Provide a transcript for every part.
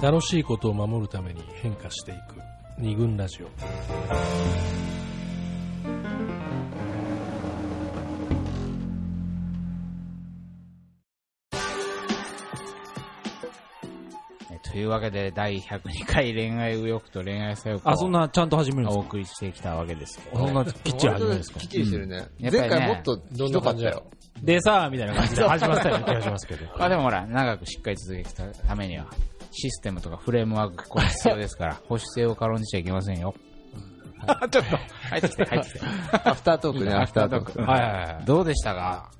楽しいことを守るために変化していく二軍ラジオえというわけで、第102回恋愛右翼と恋愛左翼をあ、そんなちゃんと始めるんですか？お送りしてきたわけですけど。そんなきっちり始めるんですか？きっちりしてるね。やっぱりね前回もっとひどかったよ。でさあ、みたいな感じで始まったような気がしますけど。まあでもほら、長くしっかり続けていくためには、システムとかフレームワークこれ必要ですから、保守性を軽んじちゃいけませんよ。ちょっと、入ってきて、入ってきて。アフタートークね、アフタートーク。はいはいはい。どうでしたか？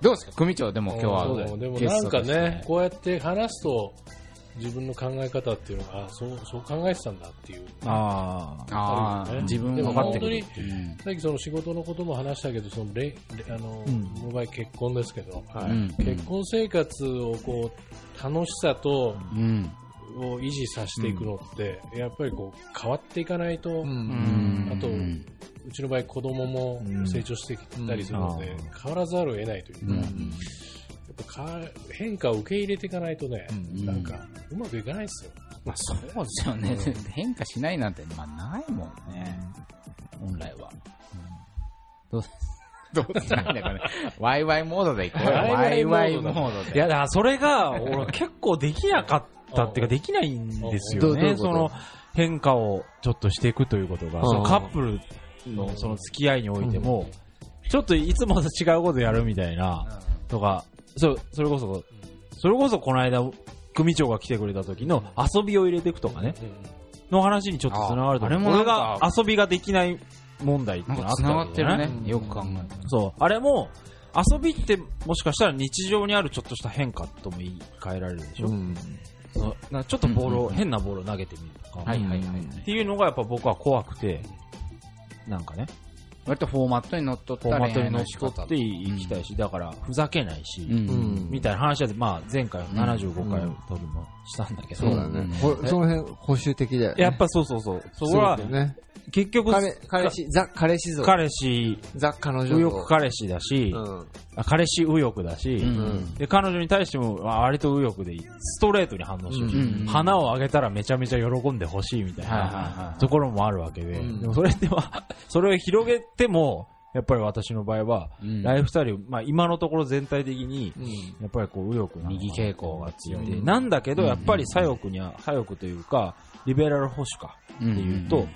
どうですか？組長、でも今日はうんでもゲなんかね、こうやって話すと、自分の考え方っていうのが、あそう、そう考えてたんだっていう。ああ。ね自分でも分かってくる本当に。さっきその仕事のことも話したけど、そのレレあの、うん僕の場合結婚ですけど、はいうん結婚生活をこう、楽しさと、うん。を維持させていくのって、やっぱりこう、変わっていかないと、う。うんん。あとうんうちの場合子供もうん成長してきたりするので、うん変わらざるを得ないというか、うんやっぱか変化を受け入れていかないとね、うんなんかうまくいかないですよ。まあそうですよね。変化しないなんて、まあないもんね。本来は。どう、どうしたらいいんだかね。ワイワイモードでいこうよ。ワワイイワイモードで。いや、だからそれが、俺結構できなかったっていうか、できないんですよね。その変化をちょっとしていくということが、うんそのカップルのその付き合いにおいても、ちょっといつもと違うことやるみたいな、とか、そそれこそ、それこそこの間、組長が来てくれた時の遊びを入れていくとかね、の話にちょっと繋がるとああれ思う。俺もなんかが遊びができない問題ってのがあったわけじゃないるね。よく考えたら。そう。あれも、遊びってもしかしたら日常にあるちょっとした変化とも言い換えられるでしょ、うん。ちょっとボールを、うんうんうん変なボールを投げてみるとか、はいはいはい。っていうのがやっぱ僕は怖くて、なんかね、割とフォーマットにのっとっフォーマットに乗った恋愛の仕方取っていきたいし、だからふざけないし、みたいな話は、まあ前回75回の時もしたんだけど、そうだね。ほその辺、保守的だよね。やっぱそうそうそう。そこはそうだよね。結局、彼、彼氏、ザ、彼氏像。彼氏、ザ、彼女像。右翼彼氏だし、うん。あ彼氏右翼だし、うんで、彼女に対しても、あ割と右翼でいい。ストレートに反応してほしい、うん花をあげたらめちゃめちゃ喜んでほしいみたいはいはいなはいところもあるわけで、うんでもそれでは、それを広げても、やっぱり私の場合は、うんライフスタイル、まあ今のところ全体的に、うん。やっぱりこう右翼な右傾向が強い。でなんだけど、うんやっぱり左翼には、左翼というか、リベラル保守かってっていうと、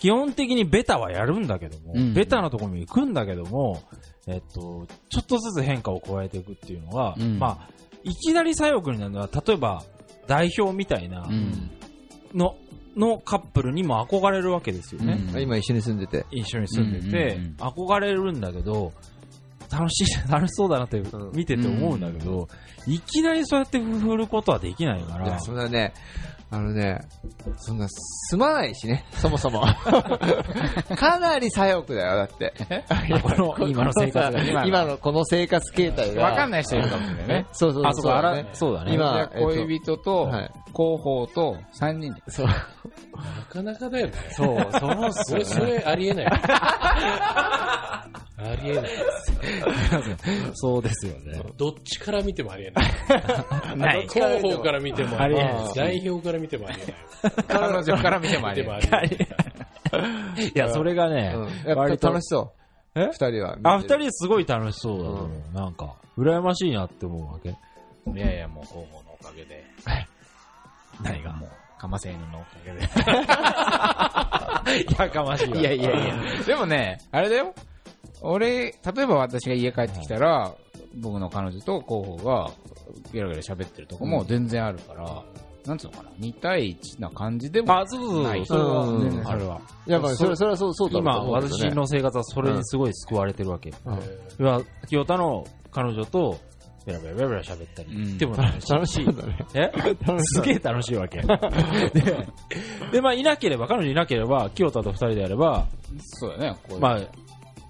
基本的にベタはやるんだけども、うん。ベタなところに行くんだけども、えっと、ちょっとずつ変化を加えていくっていうのが、うん。まあ、いきなり左翼になるのは、例えば、代表みたいなうん。の、のカップルにも憧れるわけですよね。うん。今一緒に住んでて。一緒に住んでて、うんうん憧れるんだけど、楽しい、楽しそうだなってうん。見てて思うんだけど、いきなりそうやって振ることはできないから。いや、、そね、あのね、そんな、住まないしね、そもそも。かなり左翼だよ、だって。この今の生活が今の今のこの生活形態が。わかんない人いるかもしれないね。そうそうあ、そうか、あね、そうだね。今恋人とはい、広報と3人で。そう。なかなかだよね。そう、そうっすそれ、それありえない。ありえない。そうですよね。どっちから見てもありえない。ない。広報から見てもありえないあ代表から見てもありえない。彼女から見てもありえない。い。いや、それがね、うんやっ割とぱ楽しそう。え？二人は。あ、二人すごい楽しそうだと思う。なんか、羨ましいなって思うわけ？いやいや、もう広報のおかげで。何が？もう、かませ犬のおかげで。やかましいわ。いやいやいや。でもね、あれだよ。俺、例えば私が家帰ってきたら、僕の彼女と広報がゲラゲラ喋ってるとこも全然あるから、なんつうのかな、2対1な感じでもあ、そうそうそう。ないそれはうあれは。いや、まあ、それ、それはそう、そうだろう今、私の生活はそれにすごい救われてるわけ。うん。清田の彼女と、ベラベラベラベラ喋ったり、うん。でも楽しい。え？すげえ楽しいわけ。で、でまあ、いなければ、彼女いなければ、清田と二人でやれば、そうだね、こういう。まあ、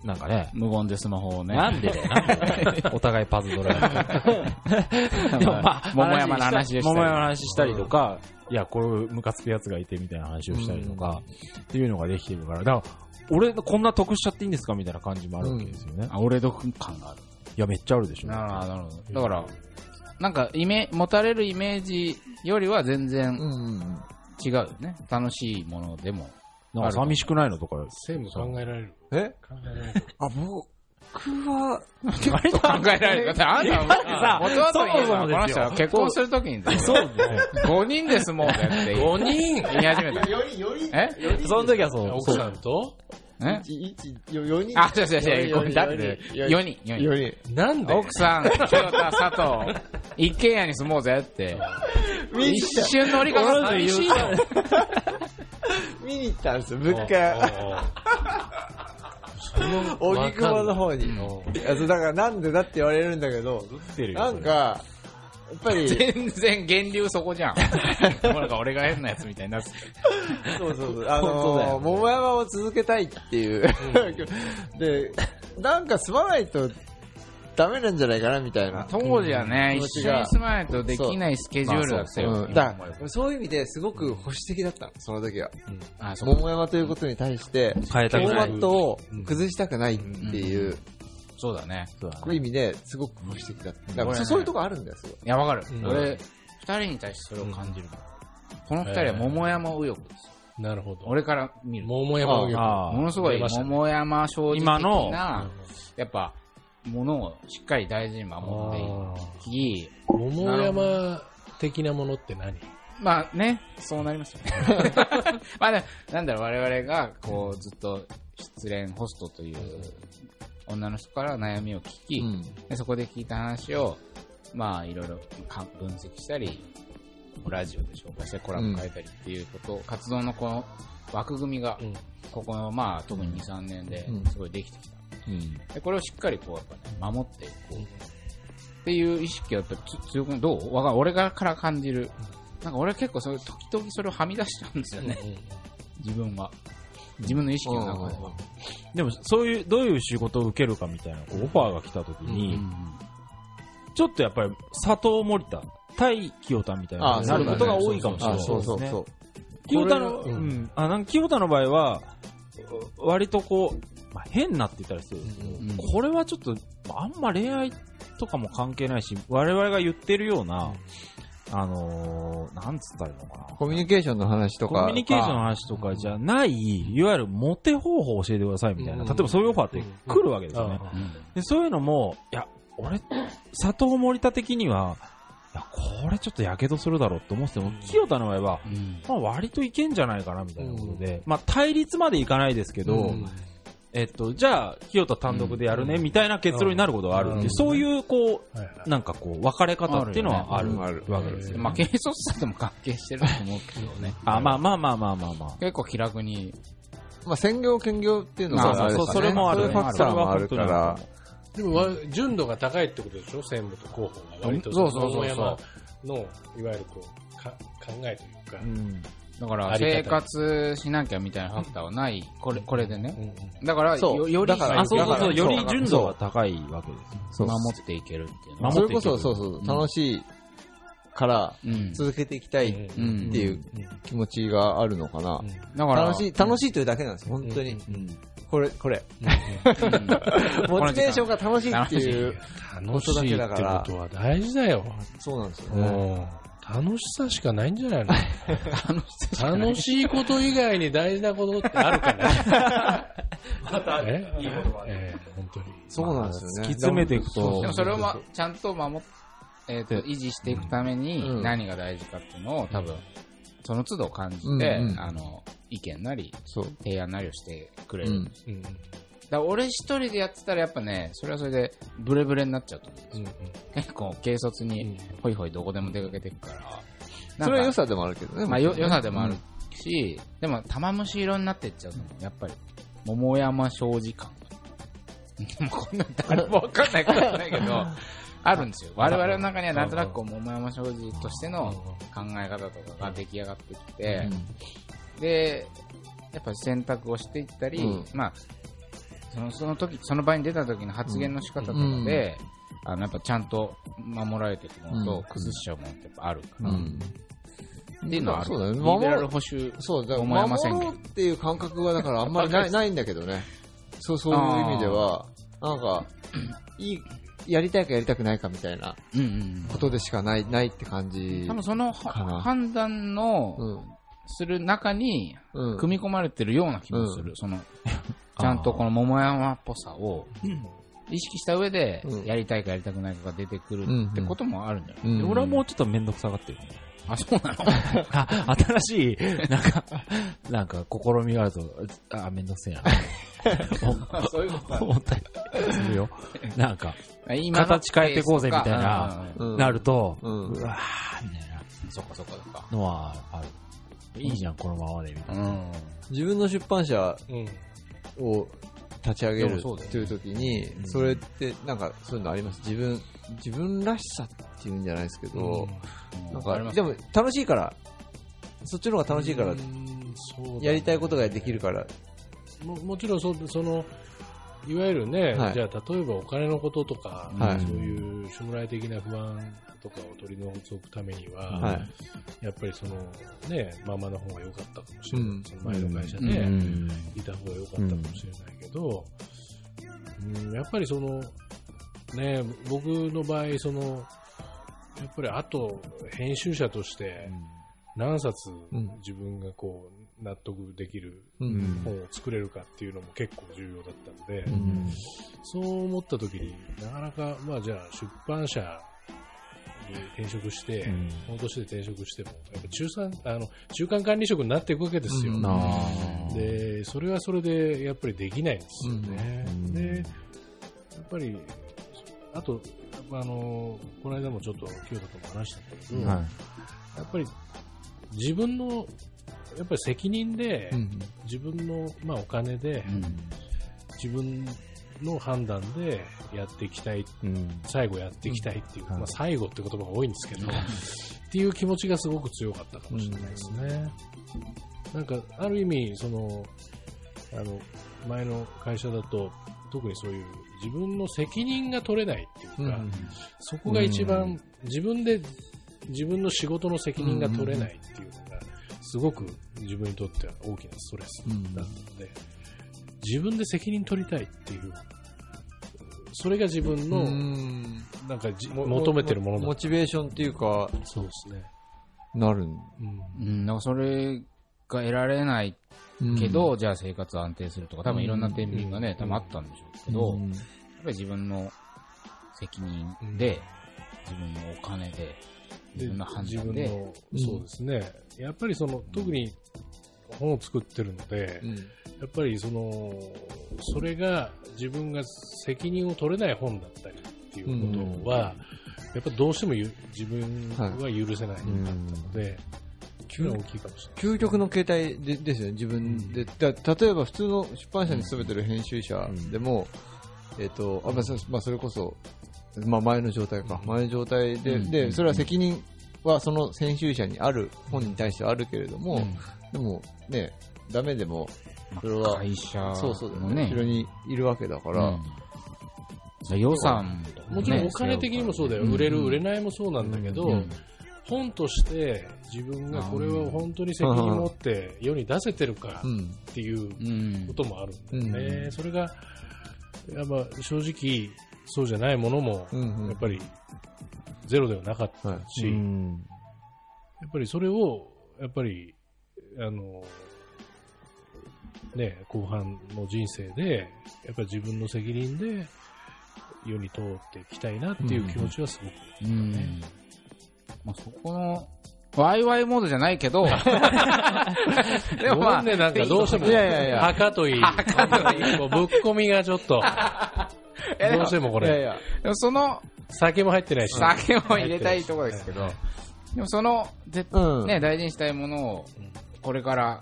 なんかね、無言でスマホをね。なんでだよ、なんでお互いパズドラ でもまあ、桃山の話をしたり桃山の話したりとか、いや、こういうムカつくやつがいてみたいな話をしたりとか、っていうのができてるから、だから、俺、こんな得しちゃっていいんですかみたいな感じもあるわけですよね。あ、俺読感がある。いや、めっちゃあるでしょ。なるほど、なるほど。だから、なんかイメ、持たれるイメージよりは全然。違うよね。楽しいものでも。なんか寂しくないのとか。専務考えられる。え？考えられる。あ、僕は、考えられる。だってあんたは、元はといえば、そもそもですよこの人は結婚するときに、そうね。5人で住もうぜって言5人い始めたよ。より、より、え？その時はそう。奥さんと？え？一、4人。あ、違う違う違う。だって、4人、4人。4人。なんで？奥さん、清田、佐藤、一軒家に住もうぜって。一瞬乗りかか寂しいよ。見に行ったんですよ、物お件。荻窪の方に。うんいやだからなんでだって言われるんだけど、なんか、やっぱり、全然源流そこじゃん。なんか俺が変なやつみたいになってそうそうそう、あのー、桃山を続けたいっていう。で、なんか住まないとダメなんじゃないかなみたいな。当時はね、うん一緒に住まないとできないスケジュールだったよ。うん、だそういう意味ですごく保守的だったの、その時は。あ、そう桃山ということに対して、変えたフォーマ。ットを崩したくないっていう、そうだね。そうだねこういう意味ですごく保守的だった。だからこれねそういうとこあるんだよ、すごい。いや、わかる。うん俺、二人に対してそれを感じるから。この二人は桃山右翼ですよ。なるほど。俺から見ると。桃山右翼。あものすごい桃山正直今の的な、やっぱ、ものをしっかり大事に守っていき、桃山的なものって何？まあね、そうなりますよね。まあね、なんだろう、我々が、こう、ずっと失恋ホストという女の人から悩みを聞き、うん。でそこで聞いた話を、まあ、いろいろか分析したり、ラジオで紹介してコラム書いたりっていうこと、活動のこの枠組みが、うん。ここの、まあ、特に2、3年でうん。すごいできてきた。で、これをしっかりこう、やっぱね、守っていこう。っていう意識はやっぱつ強くどう？俺がから感じる。なんか俺は結構そういう時々それをはみ出しちゃうんですよね。自分は。自分の意識の中では。でも、そういう、どういう仕事を受けるかみたいな、こうオファーが来た時に、うんちょっとやっぱり、佐藤森田、対清田みたいな、なることが多いかもしれないですそうそうね。そう。清田の、ううんん、あ、なんか清田の場合は、割とこう、まあ、変なって言ったら失礼ですけど、うんこれはちょっと、あんま恋愛とかも関係ないし、我々が言ってるような、あのー、なんつったらいいのかな。コミュニケーションの話とか。コミュニケーションの話とかじゃない、いわゆるモテ方法を教えてくださいみたいな、うん。例えばそういうオファーって来るわけですよね。でそういうのも、いや、俺、佐藤森田的には、いや、これちょっと火傷するだろうって思ってても、清田の場合は、うん。まあ割といけんじゃないかなみたいなことで、まあ対立までいかないですけど、うんえっと、じゃあ、清田単独でやるね、みたいな結論になることがあるそういう、こう、なんかこう、分かれ方っていうのはあるわけですよ。まあ、軽率さとも関係してると思うけどね。あ、まあまあまあまあまあまあ。結構気楽に。まあ、専業兼業っていうのがあるそうそれもあるファクターもあるから。でもわ、純度が高いってことでしょ？専務と広報が割と。そうそうそうの、いわゆるこう、か考えというか。うん。だから、生方活しなきゃみたいなファクターはない。これ、これでね。うんだから、そうよより、だからあ、そうそうそう、だからより純度が高いわけです。そう守っていけるっていうのは。それこそ、そうそう、楽しいからうん。続けていきたいっうんていう気持ちがあるのかな。だから、楽しい、楽しいというだけなんですよ、本当に。うん。これ、これ。うんモチベーションが楽しいっていう。楽しいってことは大事だよ。そうなんですようね。ん楽しさしかないんじゃないの？楽しい。こと以外に大事なことってあるかね？また、え？いい言葉ええ本当に。そうなんですよね。突き詰めていくと。でもそれをまちゃんと守っ、えっ、と、維持していくためうん。に何が大事かっていうのを多分、その都度感じて、うんうん。あの、意見なり。提案なりをしてくれる。うん。うんら俺一人でやってたらやっぱね、それはそれでブレブレになっちゃうと思うんですよ。結構軽率にホイホイどこでも出かけていくから。なんかそれは良さでもあるけどね。まあよ良さでもあるし、でも玉虫色になっていっちゃうと思うやっぱり、桃山商事感が。もうこんなん誰もわかんないかもしれないけど、あるんですよ。我々の中にはなんとなくこう桃山商事としての考え方とかが出来上がってきて、で、やっぱり選択をしていったり、うんまあ、そのその時、その場に出た時の発言の仕方とかで、あの、やっぱちゃんと守られていくものとうん崩しちゃうものってやっぱあるから、うん。っていうのはある。そうだねリベラル保守。そう、だから桃山宣言守っていう感覚はだからあんまりない ないんだけどね。そう、そういう意味では、なんか、いい、やりたいかやりたくないかみたいなことでしかない、ないって感じ多。分その判断のうん。する中にうん。組み込まれてるような気もする。その、ちゃんとこの桃山っぽさを意識した上でうん、やりたいかやりたくないかが出てくるってこともあるんじゃない、うんで俺はもうちょっとめんどくさがってる。あ、そうなの？あ 新しい、なんか、なんか、試みがあると、あ、めんどくせえな。そういうこと思ったりするよ。なんか、形変えてこうぜみたいなうんうんうんなると、う。うんわーみたいなそっかそっかそっか。のはある。いいじゃん、このままで、みたいな。うん。自分の出版社うん。を立ち上げるでもそうだよね。っていう時に、ん。それってなんかそういうのあります？自分、自分らしさっていうんじゃないですけど、なんか、でも楽しいから、そっちの方が楽しいからやりたいことができるから、ももちろんそそのいわゆるね、はい。じゃあ例えばお金のこととか、はい。そういう将来的な不安とかを取り除くためには、はい。やっぱりそのねままの方が良かったかもしれない、うん。その前の会社うん。でうん。いた方が良かったかもしれないけど、うんやっぱりそのね僕の場合そのやっぱりあと編集者として何冊うん。自分がこう納得できる本を作れるかっていうのも結構重要だったので、うん。そう思った時になかなか、まあじゃあ出版社に転職して、うん。本として転職しても、やっぱ中産あの中間管理職になっていくわけですよ。うん。で、それはそれでやっぱりできないんですよね。うん。で、やっぱり、あと、あの、この間もちょっと清田とも話したんだけど、はい。やっぱり自分の、やっぱり責任で、うん。自分の、まあ、お金で、自分の判断でやっていきたい、うん。最後やっていきたいっていう、うん。まあ、最後って言葉が多いんですけど、っていう気持ちがすごく強かったかもしれないですね。なんか、ある意味、その、あの、前の会社だと、特にそういう自分の責任が取れないっていうか、そこが一番、自分で自分の仕事の責任が取れないっていうすごく自分にとっては大きなストレスだったので、自分で責任取りたいっていう、それが自分うの、ん。なんかじ求めてるものだモチベーションっていうか、そうですね。なる。んうん。うん、なんかそれが得られないけど、じゃあ生活安定するとか、多分いろんな天秤がね、多分あったんでしょうけど、やっうんぱり自分の責任で、自分のお金で、自分の判自断で、分の、そうですね。やっぱりその、特に本を作ってるので、うん。やっぱりその、それが自分が責任を取れない本だったりっていうことは、やっぱどうしてもゆ自分は許せないかったので、は大きいかもしれない。究極の形態でですよね、自分で。だ例えば普通の出版社に勤めてる編集者でも、えっ、と、あまあそまあ、それこそ、まあ、前の状態か、前の状態で、うん。で、それは責任はその編集者にある、本に対してはあるけれども、でもね、ダメでも、それは、会社そうそうだよのね、ね後ろにいるわけだから、うん。予算もちろんお金的にもそうだよ。売れる、売れないもそうなんだけど、うん。本として自分がこれを本当に責任を持って世に出せてるかうん。っていううんこともあるんだよね。うん。それが、やっぱ正直そうじゃないものも、やっぱりゼロではなかったはい。し、やっぱりそれを、やっぱり、あの、ね、後半の人生で、やっぱり自分の責任で世に通っていきたいなっていう気持ちはすごく、うん。まあ、そこの、ワイワイモードじゃないけど、でもまあ、ね、なんかどうしても、いやいやいや。墓といい、こうぶっ込みがちょっと、どうしてもこれ、いやいや、でもその、酒も入ってないし、酒も入れたいところですけど、でもその、ぜうん。ね、大事にしたいものをうん、これから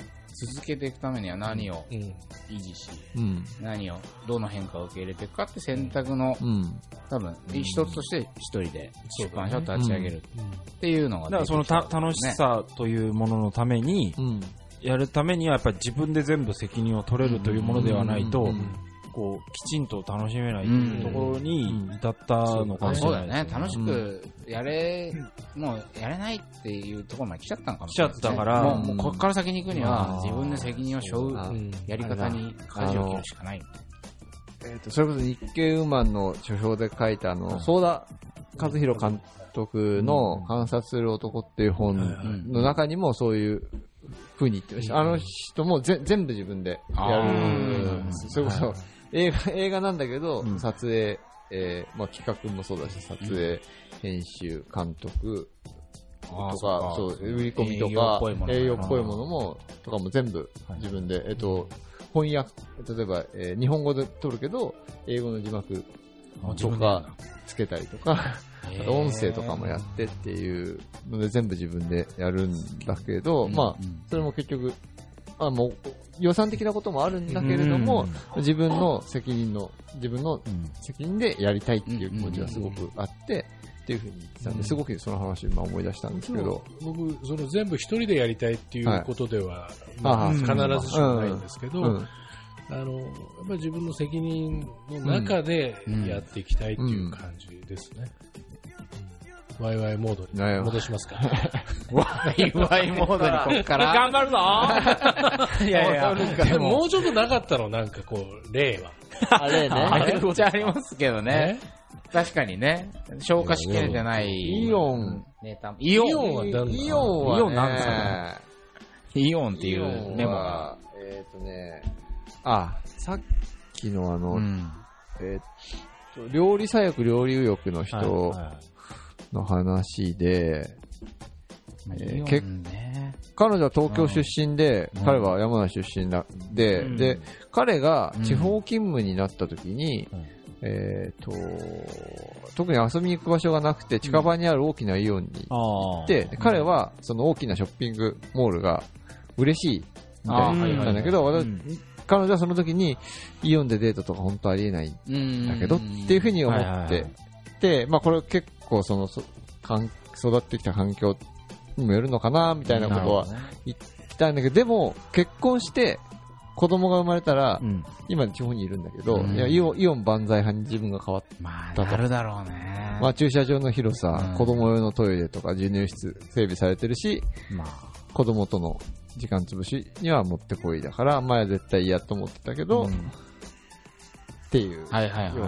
続けていくためには何をうん、維持し、うん。何を、どの変化を受け入れていくかって選択の、うん。多分、一つとして一人で出版社を立ち上げるうん。っていうのがだからそのた楽しさというもののために、うん。やるためにはやっぱり自分で全部責任を取れるというものではないとうん。うん。うん、こう、きちんと楽しめないというところに至ったのかもしそうれないです。だよね。楽しくやれ、もうやれないっていうところまで来ちゃったのかもしれない、来ちゃったからもうもうこっから先に行くには自分で責任を背負ううんやり方に舵を切るしかない。えっと、それこそ日経ウーマンの書評で書いたあの、相田和弘監督の観察する男っていう本の中にもそういう風に言ってました。あの人もぜ全部自分でやる。それこそ映画、映画なんだけど、撮影、えーまあ、企画もそうだし、撮影、編集、監督、とか、そう、売り込みとかっぽいも、の営業っぽいものも、とかも全部自分で、えっと、翻訳、例えば、えー日本語で撮るけど、英語の字幕とかつけたりとか、あと音声とかもやってっていうので全部自分でやるんだけど、まあ、それも結局、あもう予算的なこともあるんだけれども、自分の責任の、自分の責任でやりたいっていう気持ちがすごくあって、っていうふうに言ってたんで、すごくその話を今思い出したんですけど、僕、その全部一人でやりたいっていうことでは、はい。まあ必ずしもないんですけど、うん。あの、やっぱり自分の責任の中でやっていきたいっていう感じですね。うんワイワイモードに戻しますか。ワイワイモードに こっから？頑張るぞ いやいや、でももうちょっとなかったの、なんかこう、例は。あれね、めっちゃありますけどね。確かにね。消化しきれてない。イオン。ネタイオン。イオンはイオンは、ね、イオンなんですかイオンっていイオンうメモが。は、えっ、とね、あ、さっきのあの、うん。えっ、と、料理左翼、料理右翼の人の話で、まあ。彼女は東京出身で、うん。彼は山梨出身だで、うん。で、彼が地方勤務になった時に、うん。えっ、と、特に遊びに行く場所がなくて、近場にある大きなイオンに行あって、で彼はその大きなショッピングモールが嬉しいみたいなはいはいなんだけど、彼女はその時にイオンでデートとか本当ありえないんうんだけどっていうふうに思はいはいってはい。で、まあこれ結構その、そかん育ってきた環境にもよるのかなみたいなことは言ってたんだけど、でも結婚して子供が生まれたらう、ん。今地方にいるんだけど、うん。いやイオンイオン万歳派に自分が変わって、まあ、だとなるだろうね。まあ駐車場の広さ、うん。子供用のトイレとか授乳室整備されてるし、まあ、子供との時間潰しにはもってこいだから、前は絶対嫌と思ってたけど、うんっていう。よ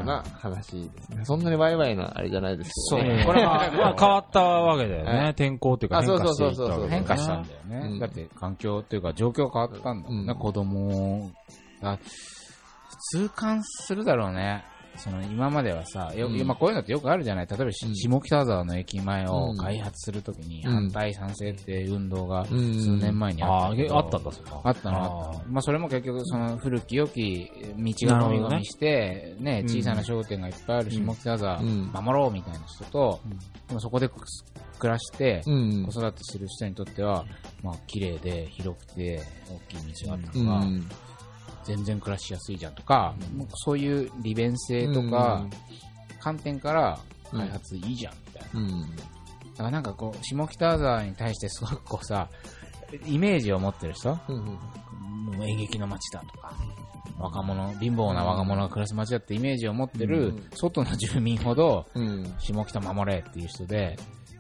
うな話ですね。そんなにワイワイなあれじゃないですけどね。これは、まあ変わったわけだよはね。天候っていうかあ変化していったそうそうそうそうわけね変化したんだよね。うんだって環境っていうか状況変わったんだもんね、うん子供が。痛感するだろうね。その今まではさ、ようん。まあ、こういうのってよくあるじゃない？例えば下北沢の駅前をうん。開発するときにうん。反対賛成って運動がうん。数年前にあああ、ったけど、あったんだ、そ。あったの。あった。まあそれも結局その古き良き道が飲み込みして、ね、小さな商店がいっぱいある下北沢うん。守ろうみたいな人と、でもそこで暮らして、うん。子育てする人にとっては、まあ綺麗で広くて大きい道があったうのが、ん。全然暮らしやすいじゃんとか、もうそういう利便性とか、観点から開発いいじゃんみたいな。うん。だからなんかこう、下北沢に対してすごくこうさ、イメージを持ってる人うん。もう演劇の街だとか、若者、貧乏な若者が暮らす街だってイメージを持ってるうん外の住民ほど、うん。下北守れっていう人で、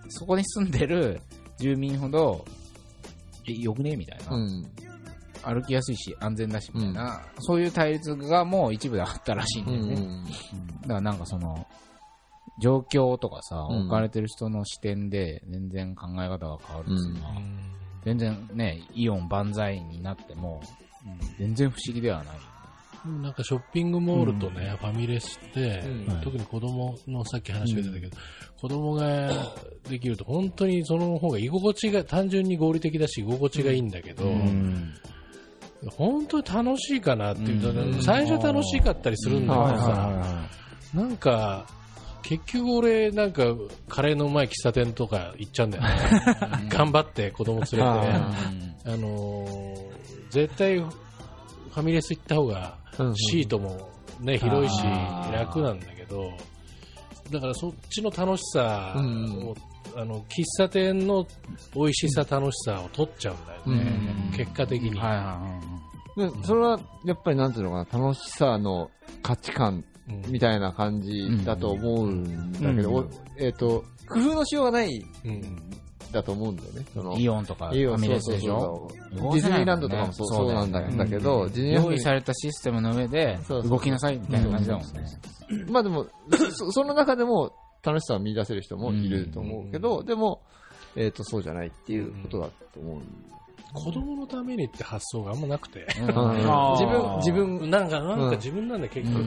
そこに住んでる住民ほど、え、よくねみたいな、うん。歩きやすいし安全だしみたいな、そういう対立がもう一部であったらしいんだうよね。ん。うんだからなんかその、状況とかさ、うん。置かれてる人の視点で全然考え方が変わるっていうのは、全然ね、イオン万歳になっても、全然不思議ではない。なんかショッピングモールとね、ファミレスって、うん。特に子供のさっき話が出たけど、子供ができると本当にその方が居心地が単純に合理的だし居心地がいいんだけど、うん本当に楽しいかなっていう、うん。最初楽しかったりするんだけどさ、はなんか、結局俺、なんか、カレーのうまい喫茶店とか行っちゃうんだよね。頑張って子供連れて。はあのー絶対ファミレス行った方がうんシートもね、広いし楽なんだけど、だからそっちの楽しさを、うんあの、喫茶店の美味しさ、楽しさを取っちゃうんだよね。うん。結果的に。はいはいはい。でそれは、やっぱりなんていうのかな、楽しさの価値観うん。みたいな感じだと思うんだけど、うん。おえっ、と、工夫のしようがないうん。だと思うんだよね。そのイオンとかフイオンァミレスでしょ？ディズニーランドとかもそうそうなんだだけど、ディズニーランド用意されたシステムの上で動きなさいみたいな感じだもんね。まあでも、そ その中でも楽しさを見出せる人もいると思うけど、でも、えっ、と、そうじゃないっていうことだと思う。子供のためにって発想があんまなくて。自分、自分、なんか、なんうん。か自分なんで結う局、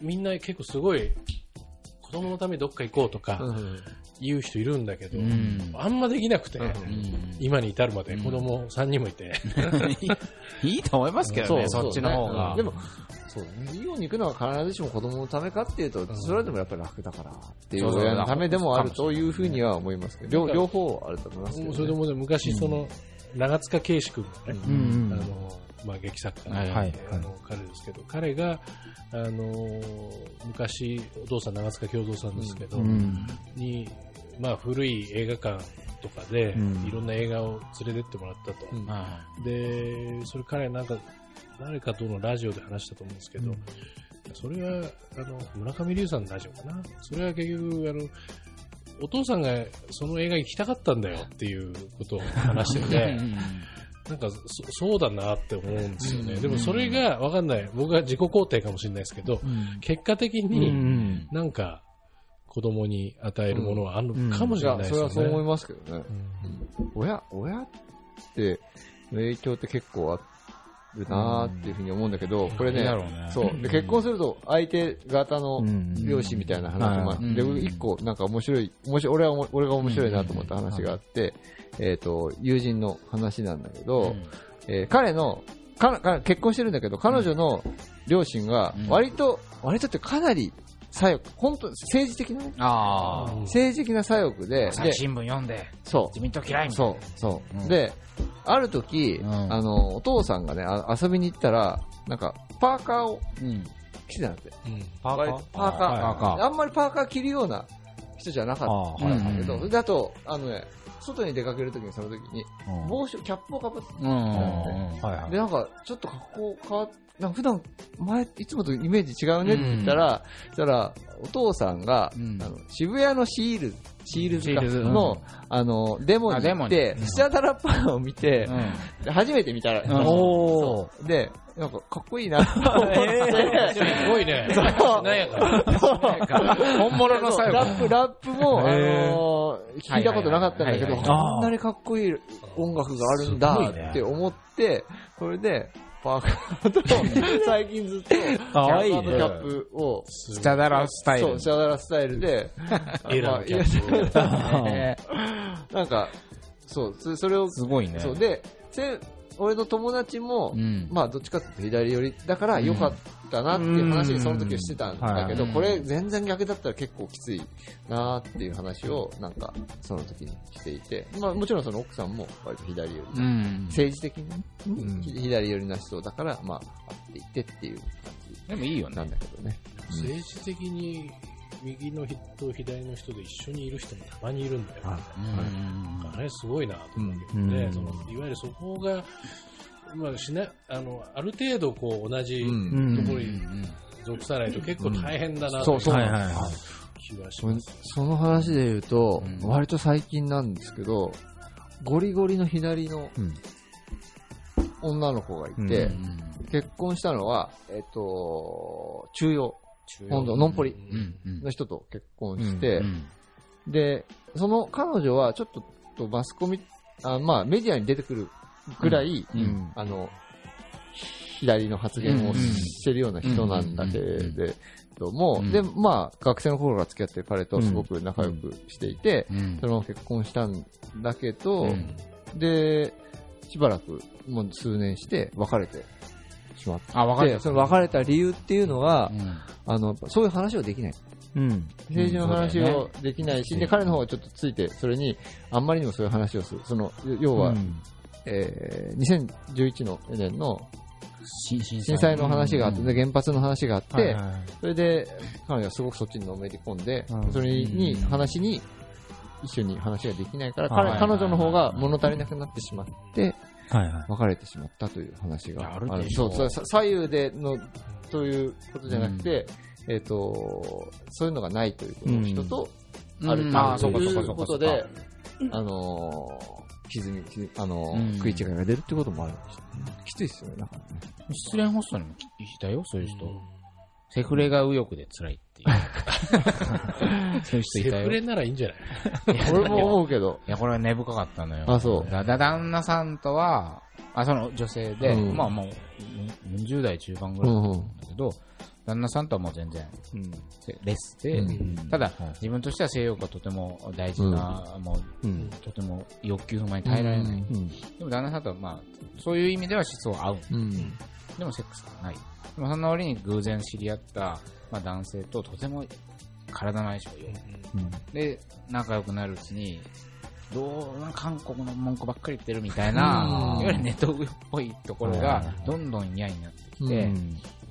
みんな結構すごい、子供のためにどっか行こうとかうん言う人いるんだけど、うん。あんまできなくて、うん。今に至るまで子供3人もいて、いいと思いますけどね、そっちの方が。ねでも、そう。イオンに行くのは必ずしも子供のためかっていうと、それでもやっぱり楽だからっていう親のためでもあるというふうには思いますけど、両両方あると思いますけど、ね。それでもね、昔その、長塚圭史君がね、うん。あの、まあ、劇作家の、はいはい。あの彼ですけど、彼が、あの、昔、お父さん長塚京三さんですけど、うん。に、まあ、古い映画館とかで、うんいろんな映画を連れてってもらったと。うんあで、それ彼なんか、誰かとのラジオで話したと思うんですけど、それは、あの、村上龍さんのラジオかな。それは結局、あの、お父さんがその映画行きたかったんだよっていうことを話してて、なんかそ、そうだなって思うんですよね。でもそれがわかんない。僕は自己肯定かもしれないですけど、結果的うにんなんか子供に与えるものはあるのかもしれない、ですよね。それはそう思いますけどね。うん。親、親って、影響って結構あるなーっていうふうに思うんだけど、これね、ね。そう。で、結婚すると相手方のうん両親みたいな話もあって、うん。で、一個なんか面白い、面白い、俺は俺が面白いなと思った話があって、えっと、友人の話なんだけど、えー彼の、かか結婚してるんだけど、彼女の両親がうん。割と、割とってかなり左翼、本当政治的なね、ああ。政治的な左翼で、で、朝日新聞読んで、そう。自、民党嫌いみたいな。そう、そう。うん。で、ある時、うん。あの、お父さんがね、あ遊びに行ったら、なんか、パーカーをうん。着てたんだって。うん。パーカー、はいパーカー。あんまりパーカー着るような人じゃなかったんだけど、はい。であと、あのね、外に出かけるときにその時に、うん。帽子、キャップをかぶってうん。はいはい。で、なんか、ちょっと格好変わっな普段、前、いつもとイメージ違うねって言ったら、そしたら、お父さんが、うん。あの渋谷のシール、シールズかシールズ。うん。の、あの、デモに行って、スチャダラパーを見て、うん。で初めて見たら、うん。で、なんかかっこいいな。と思って、すごいね。なんやから。本物の最後。ラップ、ラップも、あのー聞いたことなかったんだけど、こんなにかっこいい。音楽があるんだって思って、これで、パーカーと、最近ずっと、かわいいねパーカーとキャップを、スチャダラスタイル。そう、シャダラスタイルで、エラーのキャップまあいやね なんか、そう、そそれを、すごいね。そう、で、せ俺の友達もう、ん。まあ、どっちかっていうと左寄りだから良かったなっていう話にその時はしてたんだけど、うんこれ全然逆だったら結構きついなっていう話をなんかその時にしていて、まあもちろんその奥さんも割と左寄り、うん。政治的にうん左寄りな人だから、まあ会っていてっていう感でもいいよなん。だけどね。政治的に右の人と左の人で一緒にいる人もたまにいるんだよ。うんあれすごいなと思うけどうんね、そのいわゆるそこが、まあ、しなあのある程度こう同じうん。ところに属さないと結構大変だなというそうそう。はいはいはい。気はします。その話で言うと、うん。割と最近なんですけど、ゴリゴリの左のうん。女の子がいうんて、うん。結婚したのは、えっと、中央、今度、のんぽり。うんうん。の人と結婚して、うん。で、その彼女はちょっととマスコミ、あまあメディアに出てくるぐらい、うん。あの、左の発言をしてるような人なんだけれども、うん。で、まあ学生の頃から付き合ってる彼とすごく仲良くしていて、うん。そのまま結婚したんだけど、うん。で、しばらく、もう数年して別れてしまっあ、わかるて、その別れた理由っていうのは、うん。あの、そういう話をできない。うん。政治の話をできないし、で、彼の方がちょっとついて、それに、あんまりにもそういう話をする。その、要は、うんえー、2011の年の震震災の話があって、うんで原発の話があって、はいはいそれで、彼女はすごくそっちにのめり込んで、うん。それに、うん話に、一緒に話ができないから、はい彼彼女の方が物足りなくなってしまって、はいはい。別れてしまったという話があるそうそう、さ左右での、ということじゃなくて、えっ、と、そういうのがないということの人と、あるということで、あのー、歪み、あのーうん食い違いが出るってこともあるし、きついですよね、だからね。失恋ホストにもいたよ、そういう人。セフレが右翼で辛いっていう。そういう人いたよ。セフレならいいんじゃない？俺も思うけど、いや、これは根深かったのよ。あそうだ、だ旦那さんとは、あ、その女性で、うんまあもう、40代中盤ぐらいだけど、旦那さんとはもう全然、せレスで、うんただ、自分としては性欲がとても大事な、もう、うん。とても欲求不満に耐えられない。うん。でも旦那さんとはまあ、そういう意味では思想は合う。うん。でもセックスがない。でもその折に偶然知り合った、まあ、男性ととても体の相性が良い。で、仲良くなるうちに、どう、な韓国の文句ばっかり言ってるみたいな、うんいわゆるネトウヨっぽいところが、どんどん嫌になってきて、も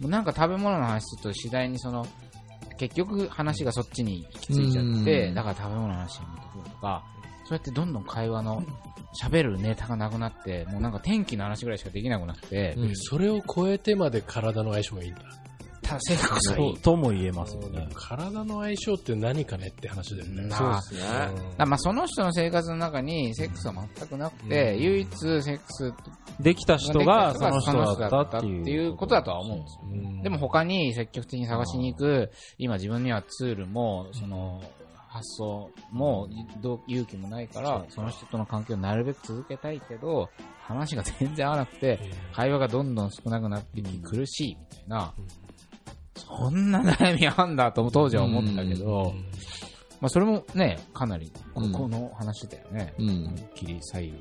うなんか食べ物の話すると次第にその、結局話がそっちに行き着いちゃって、うんだから食べ物の話やめてくるとか、そうやってどんどん会話の喋るネタがなくなって、もうなんか天気の話ぐらいしかできなくなって、うんそれを超えてまで体の相性がいいんだ。ただセックスがいいと。とも言えますよね。体の相性って何かねって話だよね。なあすね。うんだからまあその人の生活の中にセックスは全くなくて、うん唯一セックスできた人がその人だったっていう。ことだとは思うんですよ。うんでも他に積極的に探しに行く、今自分にはツールも、その、発想もどう勇気もないから、その人との関係をなるべく続けたいけど、話が全然合わなくて、会話がどんどん少なくなってき苦しいみたいな、そんな悩みあんだと当時は思ったけど、まあそれもね、かなり、この話だよね。うん。思いっきり左右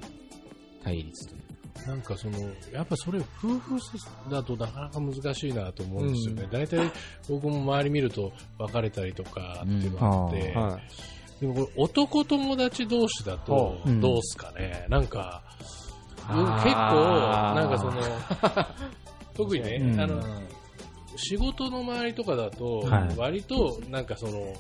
対立という。なんかその、やっぱそれ夫婦だとなかなか難しいなと思うんですよね。大体僕も周り見ると別れたりとかっていうのがあって、はでもこれ男友達同士だとうん。どうすかね、なんか、あー。結構、なんかその、特にね、うん。あの、仕事の周りとかだとはい、割となんかその、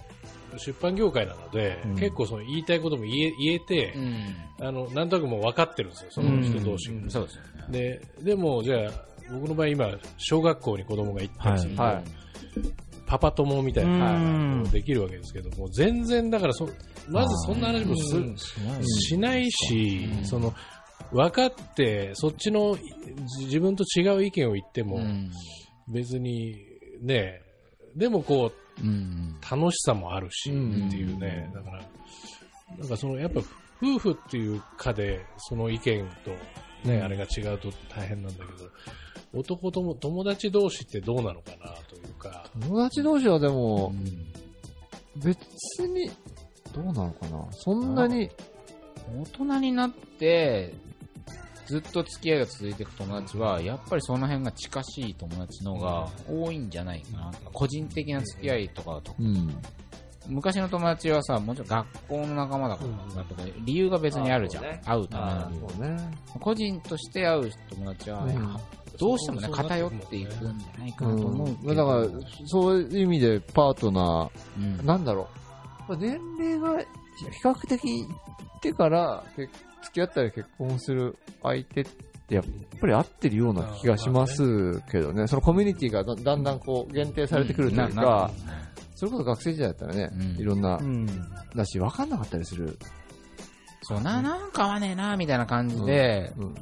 出版業界なので、うん。結構その言いたいことも言え言えて、うん。あの、なんとなくもう分かってるんですよ、その人同士。が。そうですよね。で、でも、じゃあ、僕の場合今、小学校に子供が行ったりすると、はい。パパ友みたいなうん。のができるわけですけども、全然だからそ、まずそんな話もすうん。しないし、うん。その、分かって、そっちのじ自分と違う意見を言っても、うん。別にね、でもこう、うん。楽しさもあるし、うんっていうね、だから、なんかその、やっぱ夫婦っていうかで、その意見とね、うん。あれが違うと大変なんだけど、男とも友達同士ってどうなのかなというか、友達同士はでも、別に、どうなのかな。そんなに、大人になって、ずっと付き合いが続いていく友達は、やっぱりその辺が近しい友達の方が多いんじゃないかな。個人的な付き合いとかだと。うん。昔の友達はさ、もちろん学校の仲間だからとか、理由が別にあるじゃん。会うための理由。個人として会う友達は、うんどうしてもね、偏っていくんじゃないかなと思うだから、そういう意味でパートナうんー、なんだろう。まあ年齢が比較的いってから結付き合ったり結婚する相手ってやっぱり合ってるような気がしますけどね。そのコミュニティがだだんだんこう限定されてくるというなか、それこそ学生時代だったらね、うんいろんな、うん。だし分かんなかったりする。そうな、なんか合わねえな、みたいな感じで、うん。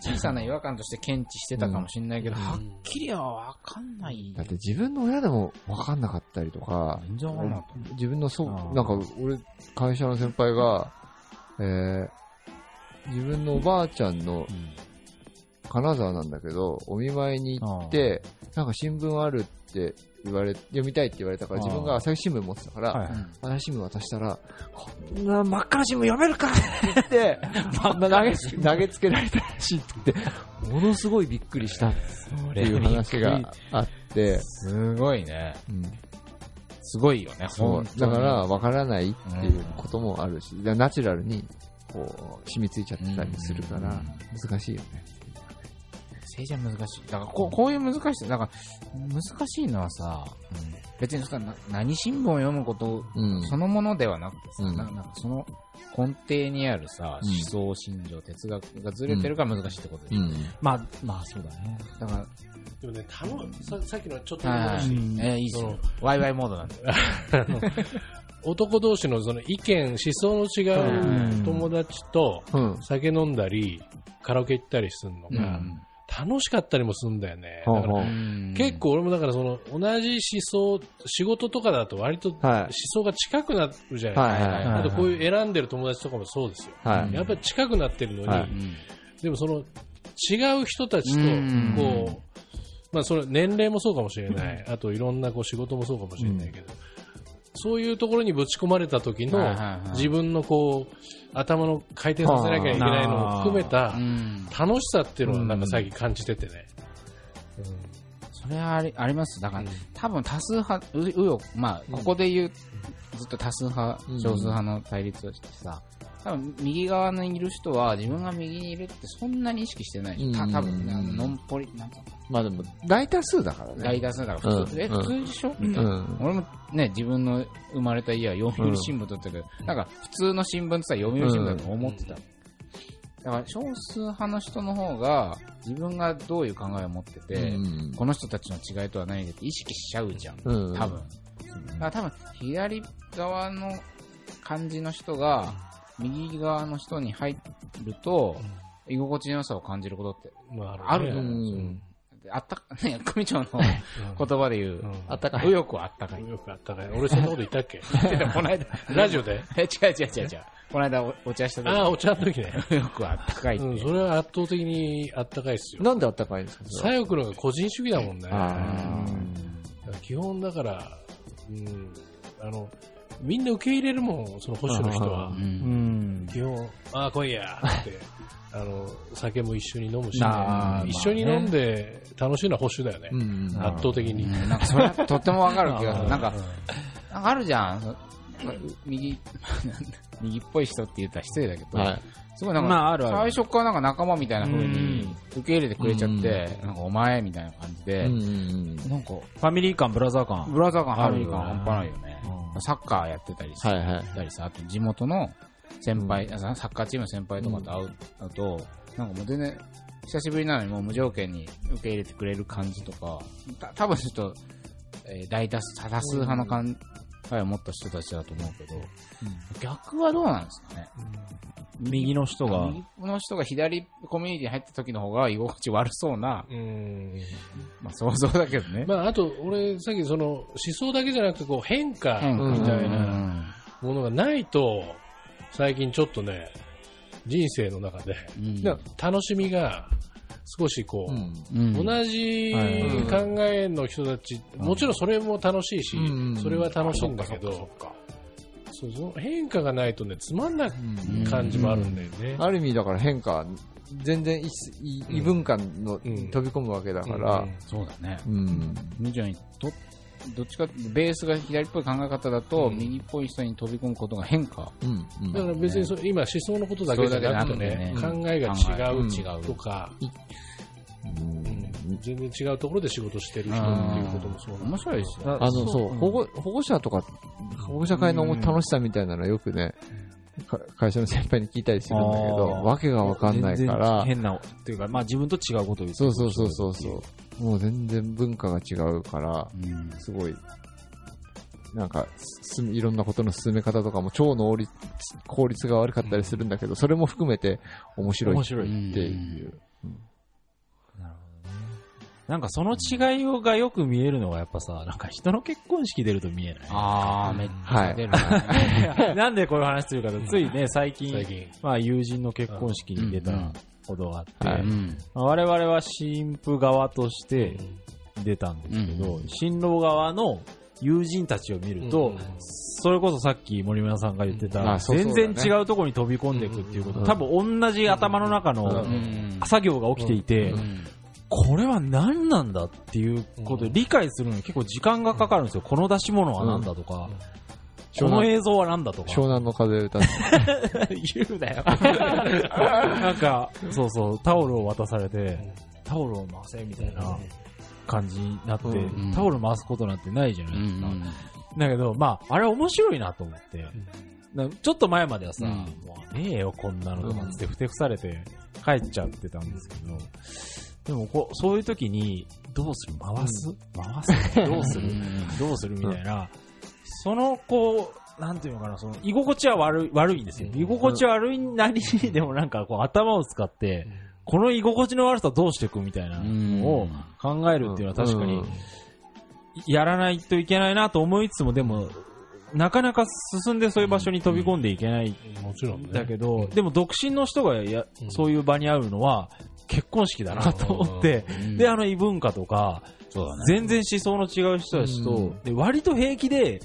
小さな違和感として検知してたかもしれないけど、うんはっきりはわかんない。だって自分の親でも分かんなかったりとか、全然わかんなかった。自分のそう、なんか俺、会社の先輩が、えー、自分のおばあちゃんの金沢なんだけど、お見舞いに行って、なんか新聞あるって言われ、読みたいって言われたから、自分が朝日新聞持ってたから、朝日新聞渡したら、こんな真っ赤な新聞読めるか？って言って、投げつ投げつけられたらしいって言って、ものすごいびっくりしたっていう話があって、すごいね。うん。すごいよね、そう。だから、わからないっていうこともあるし、ナチュラルに、こう、染みついちゃってたりするからうん、難しいよね。政治は難しい。だからこう、こういう難しさ、だから、難しいのはさ、別にそな何新聞を読むことうん。そのものではなくてさ、うんななんかその根底にあるさ、うん思想、信条、哲学がずれてるから難しいってことで。うん。まあ、まあそうだね。だから、でもね、たのささっきのちょっとはいはい話、えーいいっすよその。ワイワイモードなんで。男同士のその意見、思想の違う友達とうん。酒飲んだり、カラオケ行ったりするのが、楽しかったりもするんだよね。だから結構俺もだからその同じ思想、仕事とかだと割と思はい。想が近くなるじゃないですか。はいはいあとこういう選んでる友達とかもそうですよ。はい。やっぱり近くなってるのに、はいでもその違う人たちとうんこう、まあそれ年齢もそうかもしれない。あといろんなこう仕事もそうかもしれないけど、そういうところにぶち込まれた時の自分のこう頭の回転させなきゃいけないのを含めたうん。楽しさっていうのをなんか最近感じててね。それはありあります。だから、うん。多分多数派、う右翼、まあ、ここで言う、ずっと多数派、うん。少数派の対立としてさ、多分右側にいる人は自分が右にいるってそんなに意識してないでしょ。たうん多分ね、あのノンポリ、なんか、まあでも、大多数だからね。大多数だから普通、え、うんうん普通でしょ？みうたいな。ん。俺もね、自分の生まれた家は読売新聞撮ってるけど、なんか普通の新聞ってさ、読売新聞だと思ってた。だから少数派の人の方が自分がどういう考えを持ってて、うんこの人たちの違いとは何でって意識しちゃうじゃん。うん多分。だから多分、左側の感じの人が、右側の人に入ると、居心地の良さを感じることってまああるとね思うんですよ。うんあったか、ね、組長の言葉で言う、うんあったかい。右翼はあったかい。よくあったかい。俺そんなこと言ったっけ？この間、ラジオで？え、違う違う違う違う。この間おお茶した時ああ、お茶の時ね。右翼はあったかいって。うん、それは圧倒的にあったかいっすよ。なんであったかいんですか？左翼のが個人主義だもんね。基本だから、うん、あの、みんな受け入れるもん、その保守の人はう。。うんん。基本、ああ、来いやって、あの、酒も一緒に飲むし、なあ一緒に飲んで楽しいのは保守だよね。うん。圧倒的に。うんなんかそれはとってもわかる気がする。なんかあるじゃん。そ右、右っぽい人って言ったら失礼だけど、はい。すごいなんか、まああるある。最初からなんか仲間みたいな風に受け入れてくれちゃって、うん。なんかお前みたいな感じで、なんか、ファミリー感、ブラザー感。ブラザー感、ハリー感あるよね。半端ないよね。うん。サッカーやってたりさ、はいはい。たりさ、あと地元の先輩、あサッカーチームの先輩とかと会う、あと、なんかもう全然、久しぶりなのにもう無条件に受け入れてくれる感じとか、た多分ちょっと、えー大多数、派の考えを持った人たちだと思うけど、逆はどうなんですかね？右の人が。右の人が左コミュニティに入った時の方が居心地悪そうな、うんまあ想像だけどね。まあ、あと、俺、さっきその、思想だけじゃなくて、こう、変化変みたいなな。ものがないと、最近ちょっとね、人生の中で、うんな楽しみが少しこう、うん。うん。同じ考えの人たち、もちろんそれも楽しいし、うん。それは楽しいんだけど、そうその変化がないとね、つまんない感じもあるんだよね。ある意味だから変化、全然異文化のうん。飛び込むわけだから。うん、そうだね。うん。みちゃんにと、どっちか、ベースが左っぽい考え方だと、うん。右っぽい人に飛び込むことが変化。うん。うん。だから別にそ今思想のことだけじゃなくてね、そうだけ考えが違ううん。違うとか、うん。うん。全然違うところで仕事してる人っていうこともそう面白いですよ。あの、そう、保護、保護者とか、保護者会の楽しさみたいなのはよくね、か会社の先輩に聞いたりするんだけど、わけがわかんないから、変な、っていうか、まあ自分と違うことを言ってそうそうそうそうそう。もう全然文化が違うから、うんすごい、なんか、すいろんなことの進め方とかも超能率、効率が悪かったりするんだけど、それも含めて面白いって面白い。いう。なんかその違いがよく見えるのがやっぱさ、なんか人の結婚式出ると見えない？あー、めっちゃ出るね。なんでこういう話するかと、ついね、最近、最近。まあ友人の結婚式に出たことがあって、はい。うんまあ我々は新婦側として出たんですけど、うん。新郎側の友人たちを見ると、うん。それこそさっき森村さんが言ってた、まあそうそうね。然違うところに飛び込んでいくっていうこと、うん。多分同じ頭の中のうん。作業が起きていて、うん。これは何なんだっていうことで理解するのに結構時間がかかるんですよ。この出し物は何だとか、この映像は何だとか。湘南の風歌って。言うなよ。なんか、そうそう、タオルを渡されて、タオルを回せみたいな感じになって、うんタオル回すことなんてないじゃなういですか。んだけど、まあ、あれ面白いなと思って、なちょっと前まではさ、うん。もうねえよ、こんなのとかつってふてくされて帰っちゃってたんですけど、でもこう、そういう時に、どうする？回す、回す？どうする？どうする？みたいな、その、こなんていうのかな、その、居心地は悪い、悪いんですよ。居心地悪いなりに、でもなんかこう頭を使って、この居心地の悪さどうしていくみたいなのを考えるっていうのは確かに、やらないといけないなと思いつつも、でも、なかなか進んでそういう場所に飛び込んでいけないもちろんだけど、でも独身の人がや、うん。そういう場に会うのは、結婚式だなと思って、うん。で、あの異文化とか。全然思想の違う人たちと、うん。で割と平気で、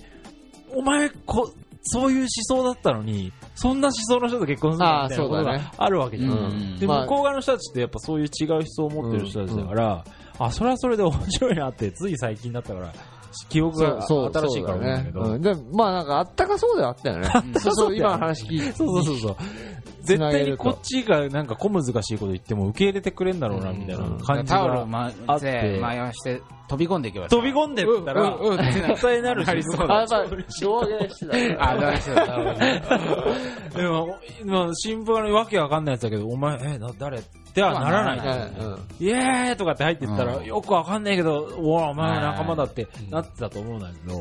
お前こ、そういう思想だったのに、そんな思想の人と結婚するのみたいなことがあるわけじゃん。うんで、まあ向こう側の人たちってやっぱそういう違う思想を持ってる人たちだから、あ、それはそれで面白いなって、つい最近だったから、記憶が新しいからね。うんで、まあなんかあったかそうではあったよね。そうそう、今の話聞いて。そうそうそうそう。絶対にこっちがなんか小難しいこと言っても受け入れてくれんだろうな、みたいな感じタオルをが。回あっして。て、回して、飛び込んでいけば飛び込んでったら、うんうんうん絶対なるし、あ、やっぱ、動画してた。あ、どうしてた でも、まあ、新聞のわけわかんないやつだけど、お前、え、な、誰？ってはならない。まあうん。イエーイとかって入ってったら、うん。よくわかんないけど、おお、お前は仲間だってうん。なってたと思うんだけど、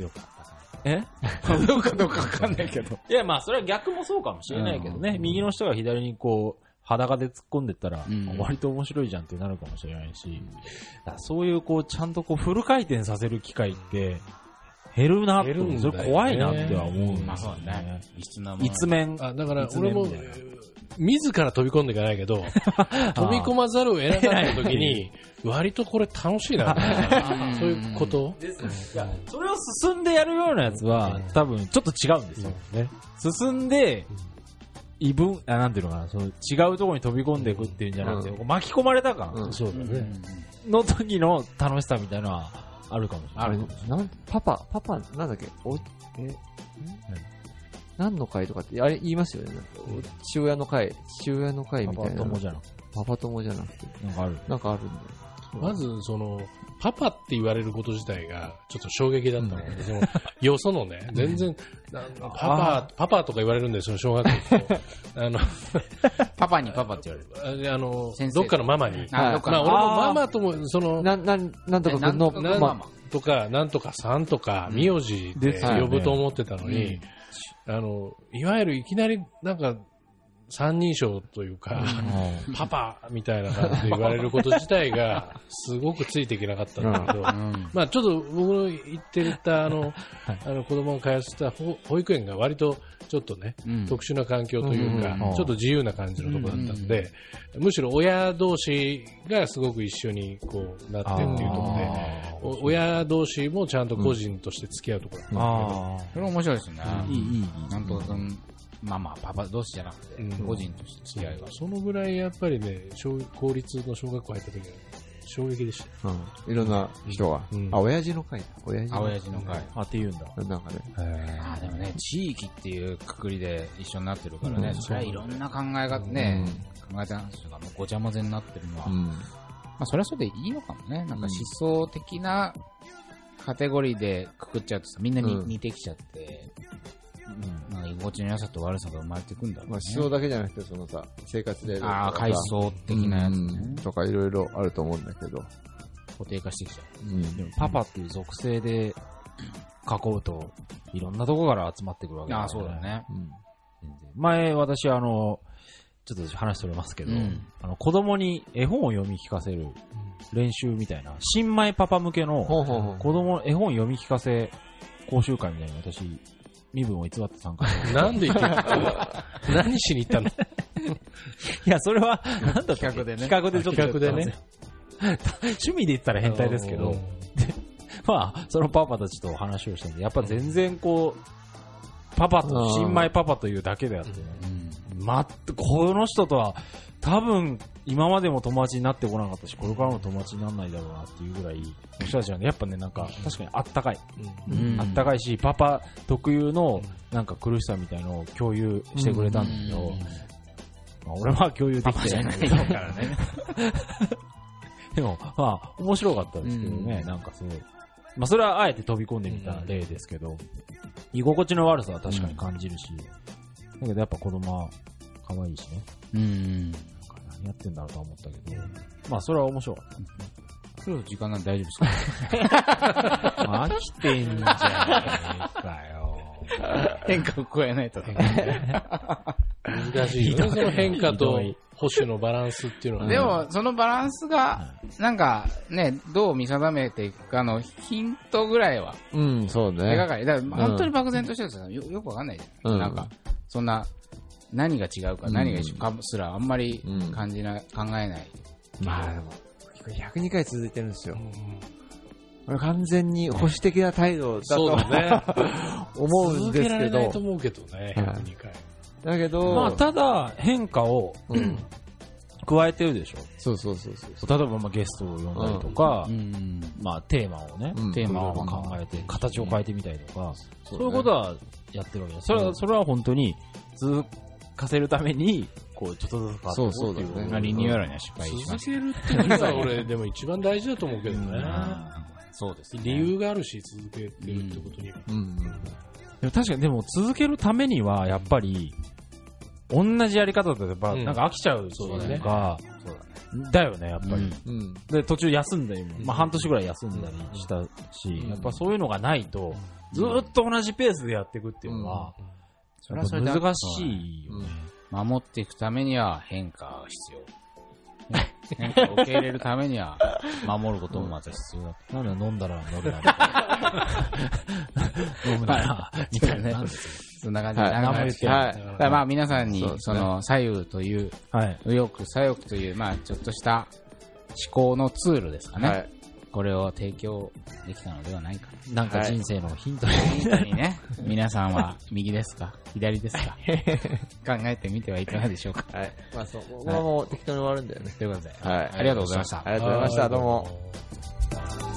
よかった。え？どうかどうかわかんないけど。いや、まあ、それは逆もそうかもしれないけどね。右の人が左にこう、裸で突っ込んでったら、うん割と面白いじゃんってなるかもしれないし、だからそういうこう、ちゃんとこう、フル回転させる機会って、減るなって、それ怖いなっては思うんですまあそうよだねね。。一なもん一面。あ、だから一俺も自ら飛び込んでいかないけど、飛び込まざるを得なかった時に、割とこれ楽しいな、うん。そういうこと？いや、それを進んでやるようなやつは、多分ちょっと違うんですよ。ね。進んで、異文、あ、なんていうのかな、その違うところに飛び込んでいくっていうんじゃなくて、巻き込まれた感。うん。そうだね。の時の楽しさみたいなのはあるかもしれない。あれ、なん、パパ、パパ、なんだっけ？お、え、ん何の会とかって、あれ言いますよね。なんか父親の会、父親の会みパたいな。パ友じゃなくて、パパ友じゃなくて。なんかある。なんかあるんだよ。まず、その、パパって言われること自体が、ちょっと衝撃だったので、その、よそのね、全然、パパ、パパとか言われるんですよ、小学校と。あの、パパにパパって言われる。ああのどっかのママに。まあ、の俺もママとも、その、なん、なん、なんとか君の、えなんなんまとか、なんとかさんとか、うん名字で呼ぶと思ってたのに、あの、いわゆるいきなり、なんか、三人称というか、パパみたいな感じで言われること自体が、すごくついていけなかったんだけど、うん。まあちょっと僕の言ってた、あの、あの子供が通ってた保保育園が割とちょっとね、うん。特殊な環境というか、ちょっと自由な感じのところだったので、むしろ親同士がすごく一緒にこうなってっていうところで、お親同士もちゃんと個人として付き合うところだったんだあそれ面白いですね。あ、いい、いい、いい。なんとかくん、ママ、パパ同士じゃなくてうん、個人として付き合いが。そのぐらいやっぱりね、小公立の小学校入った時は衝撃でした。うん。いろんな人がうん。あ、親父の会だ。親父あ、親父の会。あ、って言うんだ。なんかね。あでもね、地域っていうくくりで一緒になってるからね、うんそれはいろんな考え方ね、考えた話がもうごちゃ混ぜになってるのは、まうん。あそれはそれでいいのかもね。なんか思想的なカテゴリーでくくっちゃうとさ、みんなにうん似てきちゃって、なんか居心地の良さと悪さが生まれてくんだろうまあね。思想だけじゃなくて、そのさ、生活で。ああ、階層的なやつねうん。とかいろいろあると思うんだけど。固定化してきちゃうん。でもパパっていう属性で囲うと、いろんなとこから集まってくるわう。けだからああ、そうだ。ね。うん前、私、あの、ちょっと話それますけど、うんあの子供に絵本を読み聞かせる練習みたいな、新米パパ向けのほうほうほう。子供の絵本読み聞かせ講習会みたいに私、身分を偽って参加してなんで行 何しに行ったの？いや、それは、なんだった企画でね。企画でちょっと企画でね。趣味で言ったら変態ですけど、まあ、そのパパたちと話をしたんで、やっぱ全然こう、パパと、新米パパというだけであってね、うん。ま、この人とは、多分、今までも友達になってこなかったし、これからも友達にならないだろうなっていうぐらい、この人たちはね、やっぱね、なんか、確かにあったかい。うん。あったかいし、パパ特有の、なんか苦しさみたいのを共有してくれたんだけど、まあ、俺は共有できてないけど、からね。でも、まあ、面白かったですけどね、うん。なんかすごい。まあ、それはあえて飛び込んでみた例ですけど、居心地の悪さは確かに感じるし、だけどやっぱ子供は可愛いしね、うん。なんか何やってんだろうとは思ったけど、まあ、それは面白かった。そろそろ時間なんで大丈夫ですか？飽きてんじゃねえかよ。変化を加えないと。難しいよね、その変化と保守のバランスっていうのはね。でも、そのバランスが、なんかね、どう見定めていくかのヒントぐらいは、うん、そうね。手がかり。だから本当に漠然としてるとさよよくわかんないじゃん。うんなんか、そんな、何が違うか、うん何が一緒かすらあんまりうん感じな、考えない。まあでも、これ102回続いてるんですよう。んこれ完全に保守的な態度だとね。思うん続ですけどけられないと、思うけどね、はい102回。だけど、まあ、ただ、変化をうん、加えてるでしょ。そうそうそうそう。例えば、まあ、ゲストを呼んだりとか、うん。まあ、テーマをね、うんテーマを考えて、形を変えてみたりとか、そそういうことはやってるわけです。それは、それは本当に続かせるために、こう、ちょっとずつ変わっていこうってそうそうだねまあ、リニューアルには失敗しま続しけるっていうのは俺、でも一番大事だと思うけどね。た。そうです理由があるし、続けるってことには。うん。でも確かに、でも続けるためには、やっぱり、同じやり方だとやっぱ、うんなんか飽きちゃうそうだねとか、そうだね。だよね、やっぱり。うんうん。で、途中休んだりも、まあ半年ぐらい休んだりしたし、んやっぱそういうのがないと、ずーっと同じペースでやっていくっていうのは、それはそれ難しいよね。守っていくためには変化が必要。ね 変化を受け入れるためには守ることもまた必要だと。なんだ飲んだら乗るな。飲むなら、みたいな。なんですそんな感じではいはい。だからまあ皆さんにその、左右という、はい。右翼、左翼という、まあちょっとした思考のツールですかね。はい。これを提供できたのではないかなんか人生のヒントに。な。ヒントにね、皆さんは右ですか？左ですか？考えてみてはいかがでしょうか？はい。まあそう、ここはもう適当に終わるんだよね。ということで、はい。ありがとうございましたありがとうございました。どうも。も。